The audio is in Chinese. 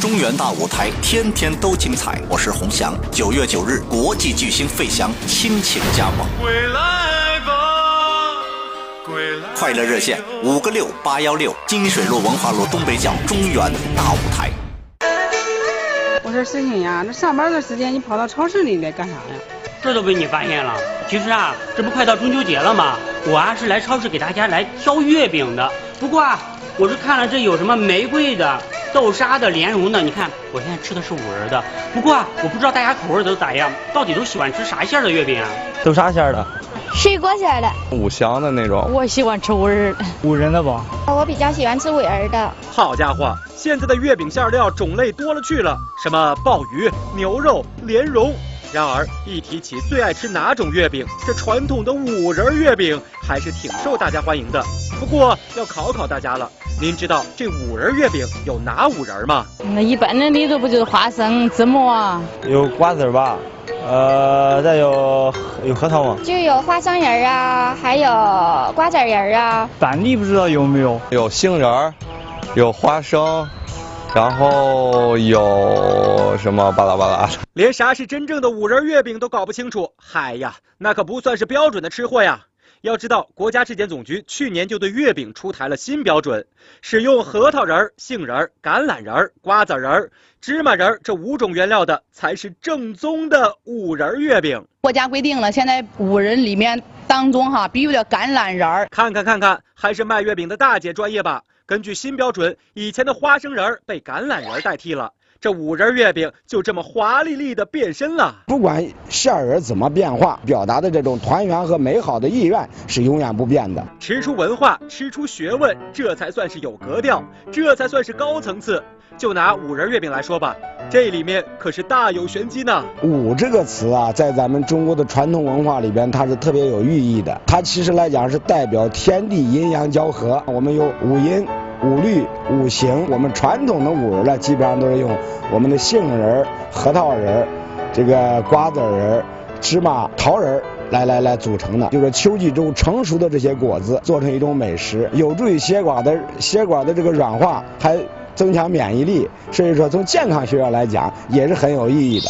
中原大舞台，天天都精彩。我是洪翔。九月九日，国际巨星费翔亲情加盟。归来吧，归来。快乐热线五个六八幺六，金水路文化路东北角中原大舞台。我说事情呀，那上班的时间你跑到超市里来干啥呀？这都被你发现了。其实啊，这不快到中秋节了吗？我啊是来超市给大家来挑月饼的。不过啊，我是看了这有什么玫瑰的。豆沙的、莲蓉的，你看我现在吃的是五仁的。不过啊，我不知道大家口味都咋样，到底都喜欢吃啥馅的月饼啊？豆沙馅的，水果馅的，五香的那种。我喜欢吃五仁的，五仁的不？我比较喜欢吃五仁的。好家伙，现在的月饼馅料种类多了去了，什么鲍鱼、牛肉、莲蓉。然而一提起最爱吃哪种月饼，这传统的五仁月饼还是挺受大家欢迎的。不过要考考大家了。您知道这五仁月饼有哪五仁吗？那一般的里头不就是花生、芝麻？有瓜子吧？呃，再有有核桃吗？就有花生仁啊，还有瓜子仁啊。板栗不知道有没有？有杏仁，有花生，然后有什么巴拉巴拉？连啥是真正的五仁月饼都搞不清楚，嗨呀，那可不算是标准的吃货呀。要知道，国家质检总局去年就对月饼出台了新标准，使用核桃仁、杏仁、橄榄仁、瓜子仁、芝麻仁这五种原料的才是正宗的五仁月饼。国家规定了，现在五仁里面当中哈必须得橄榄仁。看看看看，还是卖月饼的大姐专业吧。根据新标准，以前的花生仁被橄榄仁代替了。这五仁月饼就这么华丽丽的变身了。不管馅儿怎么变化，表达的这种团圆和美好的意愿是永远不变的。吃出文化，吃出学问，这才算是有格调，这才算是高层次。就拿五仁月饼来说吧，这里面可是大有玄机呢。五这个词啊，在咱们中国的传统文化里边，它是特别有寓意的。它其实来讲是代表天地阴阳交合。我们有五音。五律五行，我们传统的五仁呢，基本上都是用我们的杏仁、核桃仁、这个瓜子仁、芝麻、桃仁来来来组成的。就是秋季中成熟的这些果子做成一种美食，有助于血管的血管的这个软化，还增强免疫力，所以说从健康学上来讲也是很有意义的。